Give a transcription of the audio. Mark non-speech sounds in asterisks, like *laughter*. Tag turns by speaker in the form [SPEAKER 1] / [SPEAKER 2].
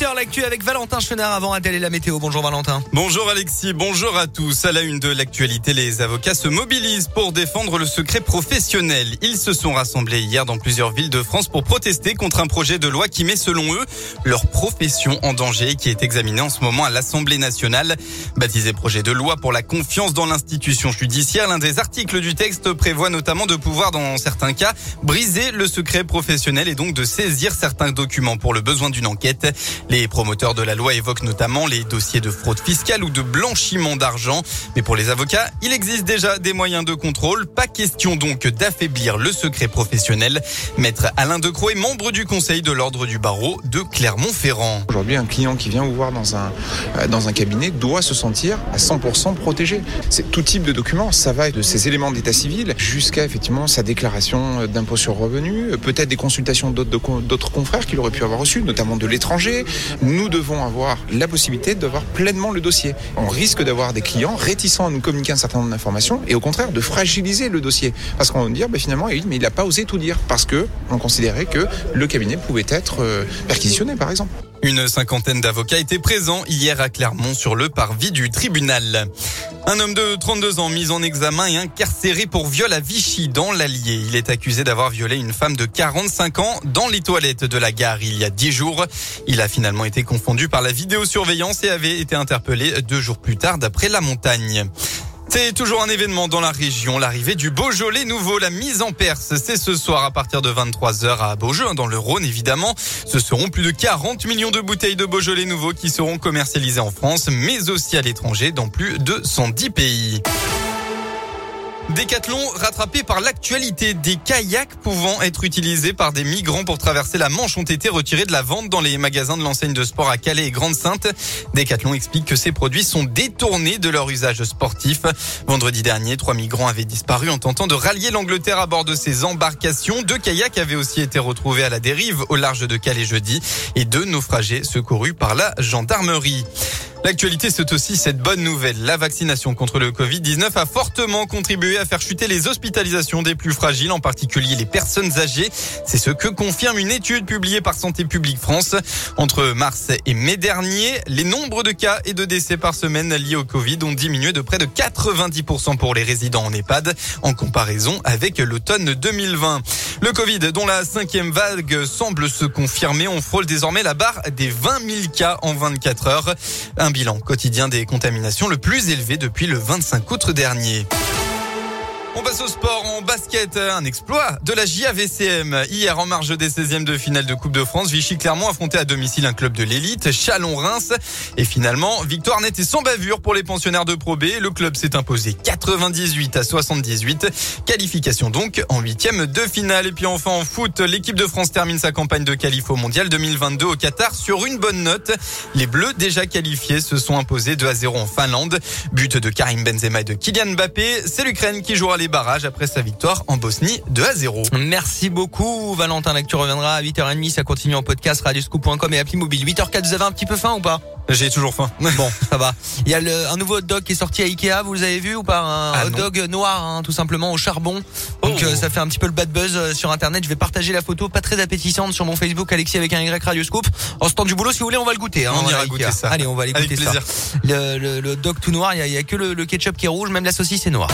[SPEAKER 1] 8h l'actu avec Valentin Chenard avant Adèle et la météo. Bonjour Valentin.
[SPEAKER 2] Bonjour Alexis, bonjour à tous. À la une de l'actualité, les avocats se mobilisent pour défendre le secret professionnel. Ils se sont rassemblés hier dans plusieurs villes de France pour protester contre un projet de loi qui met selon eux leur profession en danger qui est examiné en ce moment à l'Assemblée nationale. Baptisé projet de loi pour la confiance dans l'institution judiciaire, l'un des articles du texte prévoit notamment de pouvoir dans certains cas briser le secret professionnel et donc de saisir certains documents pour le besoin d'une enquête. Les promoteurs de la loi évoquent notamment les dossiers de fraude fiscale ou de blanchiment d'argent. Mais pour les avocats, il existe déjà des moyens de contrôle. Pas question donc d'affaiblir le secret professionnel. Maître Alain Decroix est membre du conseil de l'ordre du barreau de Clermont-Ferrand.
[SPEAKER 3] Aujourd'hui, un client qui vient vous voir dans un, euh, dans un cabinet doit se sentir à 100% protégé. C'est tout type de documents. Ça va de ses éléments d'état civil jusqu'à effectivement sa déclaration d'impôt sur revenu, peut-être des consultations d'autres confrères qu'il aurait pu avoir reçues, notamment de l'étranger. Nous devons avoir la possibilité d'avoir pleinement le dossier. On risque d'avoir des clients réticents à nous communiquer un certain nombre d'informations et au contraire de fragiliser le dossier. Parce qu'on va dire, bah, finalement, il n'a pas osé tout dire parce que on considérait que le cabinet pouvait être euh, perquisitionné, par exemple.
[SPEAKER 2] Une cinquantaine d'avocats étaient présents hier à Clermont sur le parvis du tribunal. Un homme de 32 ans mis en examen et incarcéré pour viol à Vichy dans l'Allier. Il est accusé d'avoir violé une femme de 45 ans dans les toilettes de la gare il y a 10 jours. Il a finalement été confondu par la vidéosurveillance et avait été interpellé deux jours plus tard d'après la montagne. C'est toujours un événement dans la région, l'arrivée du Beaujolais nouveau, la mise en Perse. C'est ce soir à partir de 23h à Beaujeu, dans le Rhône évidemment. Ce seront plus de 40 millions de bouteilles de Beaujolais nouveau qui seront commercialisées en France, mais aussi à l'étranger dans plus de 110 pays. Décathlon rattrapé par l'actualité. Des kayaks pouvant être utilisés par des migrants pour traverser la Manche ont été retirés de la vente dans les magasins de l'enseigne de sport à Calais et Grande-Sainte. Décathlon explique que ces produits sont détournés de leur usage sportif. Vendredi dernier, trois migrants avaient disparu en tentant de rallier l'Angleterre à bord de ces embarcations. Deux kayaks avaient aussi été retrouvés à la dérive au large de Calais jeudi et deux naufragés secourus par la gendarmerie. L'actualité, c'est aussi cette bonne nouvelle. La vaccination contre le Covid-19 a fortement contribué à faire chuter les hospitalisations des plus fragiles, en particulier les personnes âgées. C'est ce que confirme une étude publiée par Santé publique France. Entre mars et mai dernier, les nombres de cas et de décès par semaine liés au Covid ont diminué de près de 90% pour les résidents en EHPAD, en comparaison avec l'automne 2020. Le Covid, dont la cinquième vague semble se confirmer, on frôle désormais la barre des 20 000 cas en 24 heures bilan quotidien des contaminations le plus élevé depuis le 25 août dernier. On passe au sport en basket. Un exploit de la JAVCM. Hier, en marge des 16e de finale de Coupe de France, Vichy Clermont affrontait à domicile un club de l'élite, Chalon-Reims. Et finalement, victoire nette et sans bavure pour les pensionnaires de Pro B. Le club s'est imposé 98 à 78. Qualification donc en huitième de finale. Et puis enfin en foot, l'équipe de France termine sa campagne de qualif au mondial 2022 au Qatar sur une bonne note. Les Bleus déjà qualifiés se sont imposés 2 à 0 en Finlande. But de Karim Benzema et de Kylian Mbappé. C'est l'Ukraine qui jouera les barrages après sa victoire en Bosnie 2 à 0.
[SPEAKER 1] Merci beaucoup Valentin. L'actu reviendra à 8h30. Ça continue en podcast radioscoop.com et appli mobile. 8h04, vous avez un petit peu faim ou pas?
[SPEAKER 2] J'ai toujours faim. *laughs*
[SPEAKER 1] Bon, ça va. Il y a le, un nouveau hot dog qui est sorti à Ikea, vous l'avez vu ou pas? Un ah hot dog noir, hein, tout simplement, au charbon. Donc oh. euh, ça fait un petit peu le bad buzz euh, sur Internet. Je vais partager la photo, pas très appétissante, sur mon Facebook, Alexis avec un Y Radioscoop. En ce temps du boulot, si vous voulez, on va le goûter.
[SPEAKER 2] Hein, on ira goûter ça.
[SPEAKER 1] Allez, on va aller goûter ça. Le, le, hot dog tout noir, il y a, y a que le, le ketchup qui est rouge, même la saucisse est noire.